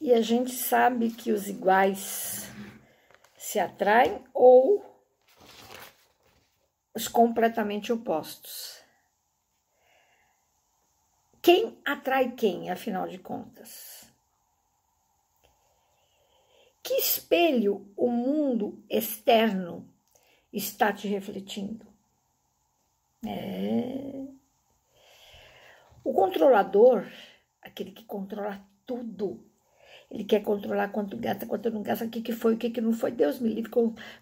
E a gente sabe que os iguais se atraem ou os completamente opostos. Quem atrai quem, afinal de contas? Que espelho o mundo externo está te refletindo? É. O controlador, aquele que controla tudo, ele quer controlar quanto gasta, quanto não gasta, o que, que foi, o que, que não foi. Deus me livre,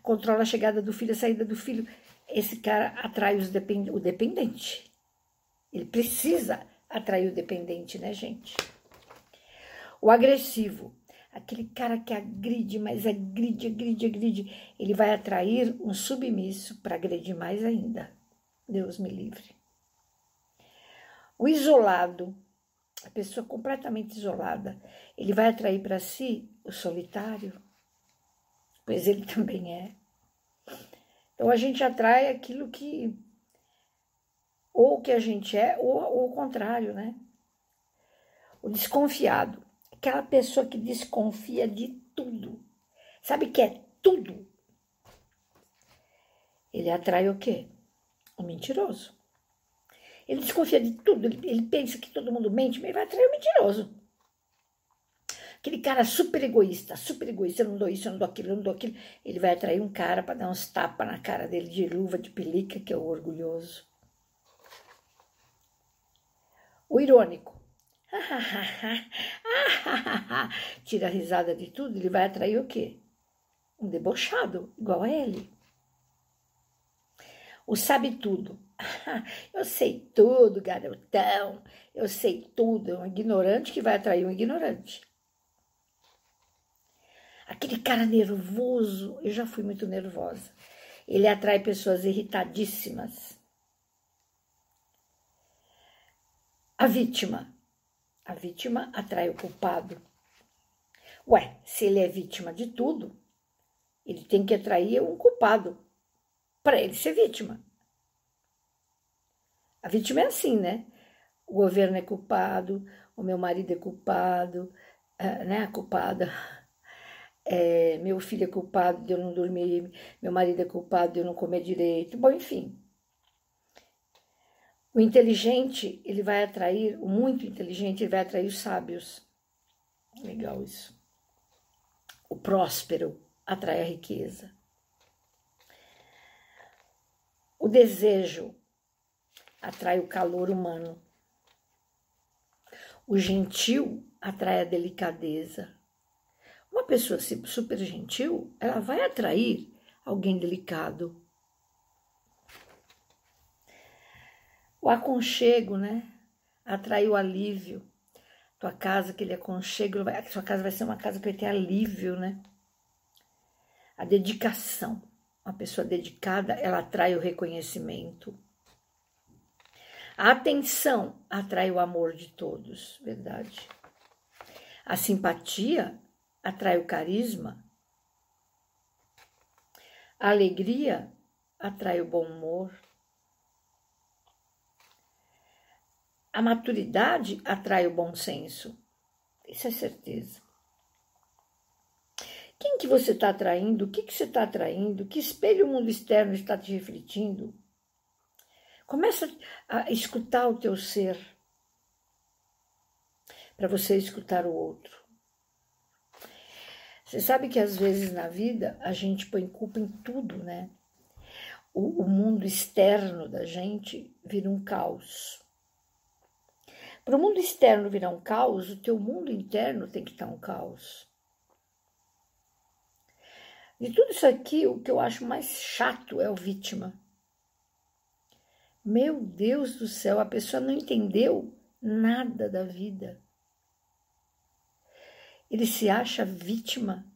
controla a chegada do filho, a saída do filho. Esse cara atrai os depend o dependente. Ele precisa atrair o dependente, né, gente? O agressivo, aquele cara que agride, mas agride, agride, agride, ele vai atrair um submisso para agredir mais ainda. Deus me livre. O isolado, a pessoa completamente isolada, ele vai atrair para si o solitário, pois ele também é. Então a gente atrai aquilo que ou que a gente é, ou, ou o contrário, né? O desconfiado, aquela pessoa que desconfia de tudo. Sabe que é tudo? Ele atrai o quê? O mentiroso. Ele desconfia de tudo, ele, ele pensa que todo mundo mente, mas ele vai atrair o mentiroso. Aquele cara super egoísta, super egoísta, eu não dou isso, eu não dou aquilo, eu não dou aquilo. Ele vai atrair um cara para dar uns tapas na cara dele de luva, de pelica, que é o orgulhoso. O irônico. Tira a risada de tudo, ele vai atrair o quê? Um debochado, igual a ele. O sabe tudo. Eu sei tudo, garotão. Eu sei tudo. É um ignorante que vai atrair um ignorante. Aquele cara nervoso, eu já fui muito nervosa. Ele atrai pessoas irritadíssimas. A vítima. A vítima atrai o culpado. Ué, se ele é vítima de tudo, ele tem que atrair um culpado para ele ser vítima. A vítima é assim, né? O governo é culpado, o meu marido é culpado, uh, né? A culpada. É, meu filho é culpado de eu não dormir, meu marido é culpado de eu não comer direito. Bom, enfim. O inteligente, ele vai atrair, o muito inteligente, ele vai atrair os sábios. Legal isso. O próspero atrai a riqueza. O desejo atrai o calor humano. O gentil atrai a delicadeza. Uma pessoa super gentil, ela vai atrair alguém delicado. O aconchego, né? Atrai o alívio. Tua casa, aquele aconchego, vai, sua casa vai ser uma casa que vai ter alívio, né? A dedicação. Uma pessoa dedicada, ela atrai o reconhecimento. A atenção atrai o amor de todos, verdade. A simpatia atrai o carisma. A alegria atrai o bom humor. A maturidade atrai o bom senso. Isso é certeza. Quem que você está atraindo? O que, que você está atraindo? Que espelho o mundo externo está te refletindo? Começa a escutar o teu ser para você escutar o outro. Você sabe que às vezes na vida a gente põe culpa em tudo, né? O, o mundo externo da gente vira um caos. Para o mundo externo virar um caos, o teu mundo interno tem que estar um caos. De tudo isso aqui, o que eu acho mais chato é o vítima. Meu Deus do céu, a pessoa não entendeu nada da vida. Ele se acha vítima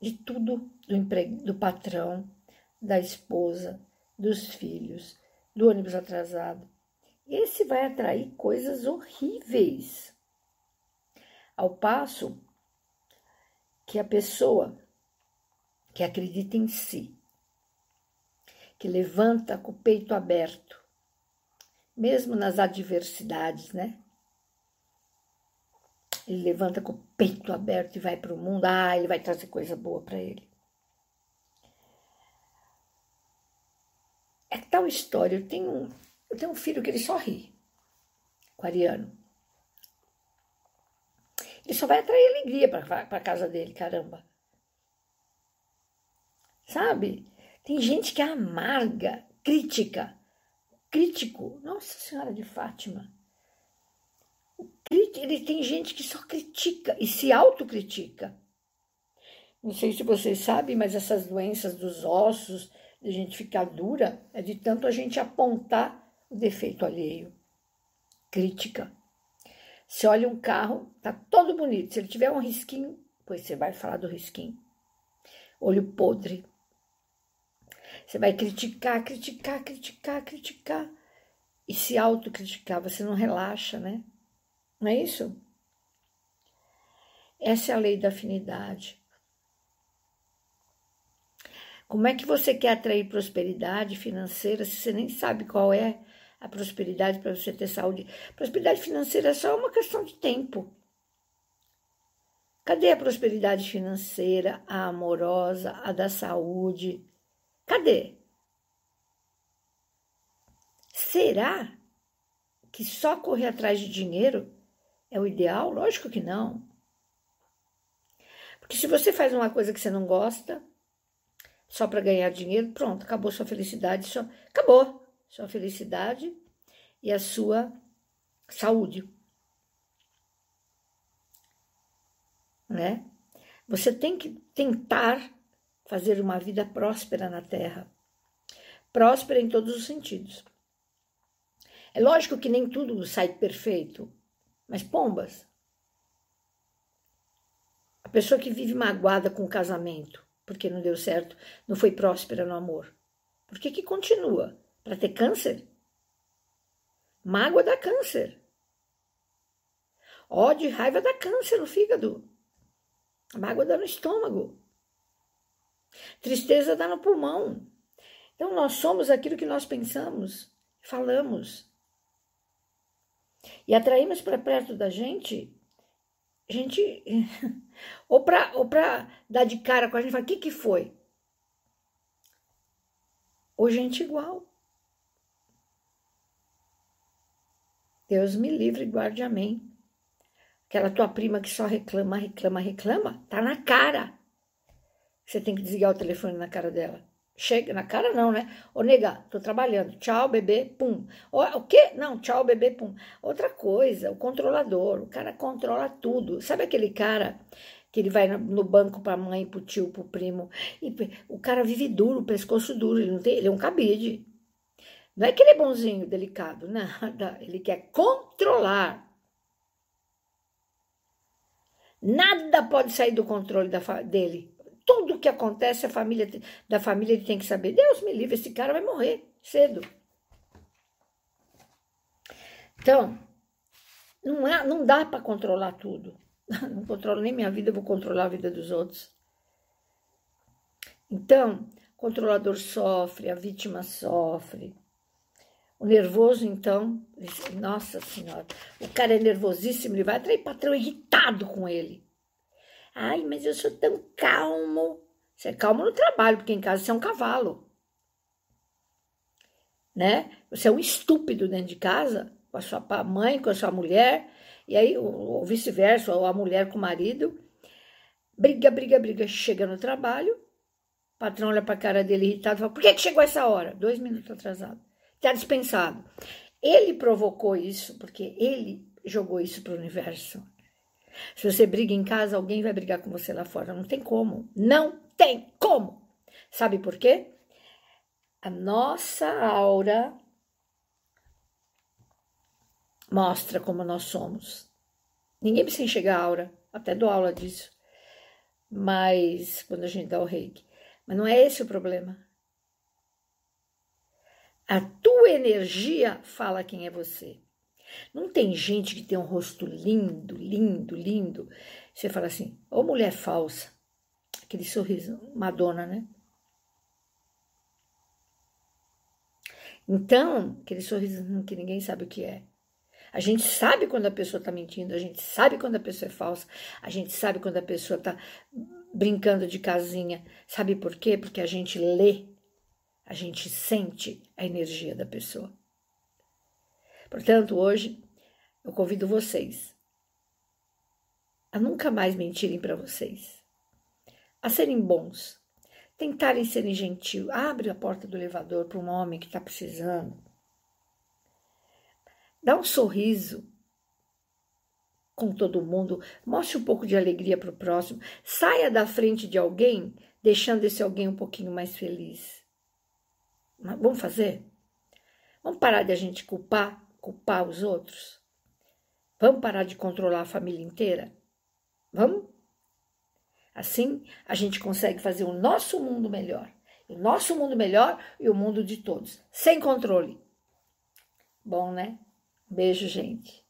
de tudo do emprego, do patrão, da esposa, dos filhos, do ônibus atrasado. Esse vai atrair coisas horríveis. Ao passo que a pessoa que acredita em si, que levanta com o peito aberto, mesmo nas adversidades, né? Ele levanta com o peito aberto e vai para o mundo. Ah, ele vai trazer coisa boa para ele. É tal história. Eu tenho, eu tenho um filho que ele só ri. Aquariano. Ele só vai atrair alegria para a casa dele, caramba. Sabe? Tem gente que é amarga, crítica. Crítico. Nossa Senhora de Fátima. Ele tem gente que só critica e se autocritica. Não sei se vocês sabem, mas essas doenças dos ossos, de gente ficar dura, é de tanto a gente apontar o defeito alheio. Crítica. Você olha um carro, tá todo bonito. Se ele tiver um risquinho, pois você vai falar do risquinho. Olho podre. Você vai criticar, criticar, criticar, criticar e se autocriticar. Você não relaxa, né? Não é isso? Essa é a lei da afinidade. Como é que você quer atrair prosperidade financeira se você nem sabe qual é a prosperidade para você ter saúde? Prosperidade financeira é só uma questão de tempo. Cadê a prosperidade financeira, a amorosa, a da saúde? Cadê? Será que só correr atrás de dinheiro é o ideal? Lógico que não. Porque se você faz uma coisa que você não gosta, só para ganhar dinheiro, pronto, acabou sua felicidade, acabou sua felicidade e a sua saúde. Né? Você tem que tentar fazer uma vida próspera na Terra. Próspera em todos os sentidos. É lógico que nem tudo sai perfeito. Mas pombas. A pessoa que vive magoada com o casamento, porque não deu certo, não foi próspera no amor. Por que, que continua? Para ter câncer? Mágoa dá câncer. Ódio e raiva dá câncer no fígado. A mágoa dá no estômago. Tristeza dá no pulmão. Então nós somos aquilo que nós pensamos, falamos. E atraímos para perto da gente, gente, ou para ou dar de cara com a gente, falar, o que, que foi? Ou gente igual. Deus me livre e guarde amém. Aquela tua prima que só reclama, reclama, reclama, tá na cara. Você tem que desligar o telefone na cara dela. Chega na cara não, né? Ô, nega, tô trabalhando. Tchau, bebê, pum. O, o quê? Não, tchau, bebê, pum. Outra coisa, o controlador. O cara controla tudo. Sabe aquele cara que ele vai no banco pra mãe, pro tio, pro primo? E o cara vive duro, pescoço duro. Ele, não tem, ele é um cabide. Não é que ele é bonzinho, delicado, nada. Ele quer controlar. Nada pode sair do controle da, dele tudo que acontece a família, da família ele tem que saber. Deus me livre, esse cara vai morrer cedo. Então, não, é, não dá para controlar tudo. Não controlo nem minha vida, vou controlar a vida dos outros. Então, o controlador sofre, a vítima sofre. O nervoso, então, nossa senhora, o cara é nervosíssimo, ele vai atrair patrão irritado com ele. Ai, mas eu sou tão calmo. Você é calmo no trabalho, porque em casa você é um cavalo. Né? Você é um estúpido dentro de casa, com a sua mãe, com a sua mulher, e aí, ou vice-versa, ou a mulher com o marido. Briga, briga, briga. Chega no trabalho, o patrão olha para a cara dele irritado e fala: Por que, que chegou essa hora? Dois minutos atrasado. Está dispensado. Ele provocou isso, porque ele jogou isso para o universo. Se você briga em casa, alguém vai brigar com você lá fora. Não tem como. Não tem como. Sabe por quê? A nossa aura mostra como nós somos. Ninguém precisa enxergar a aura, até dou aula disso. Mas quando a gente dá o reiki. Mas não é esse o problema. A tua energia fala quem é você. Não tem gente que tem um rosto lindo, lindo, lindo. Você fala assim, ô mulher falsa. Aquele sorriso, Madonna, né? Então, aquele sorriso que ninguém sabe o que é. A gente sabe quando a pessoa está mentindo, a gente sabe quando a pessoa é falsa, a gente sabe quando a pessoa está brincando de casinha. Sabe por quê? Porque a gente lê, a gente sente a energia da pessoa. Portanto, hoje eu convido vocês a nunca mais mentirem para vocês, a serem bons, tentarem serem gentil. Abre a porta do elevador para um homem que está precisando. Dá um sorriso com todo mundo, mostre um pouco de alegria para o próximo, saia da frente de alguém, deixando esse alguém um pouquinho mais feliz. Vamos fazer? Vamos parar de a gente culpar, culpar os outros? Vamos parar de controlar a família inteira? Vamos? Assim, a gente consegue fazer o nosso mundo melhor. O nosso mundo melhor e o mundo de todos, sem controle. Bom, né? Beijo, gente.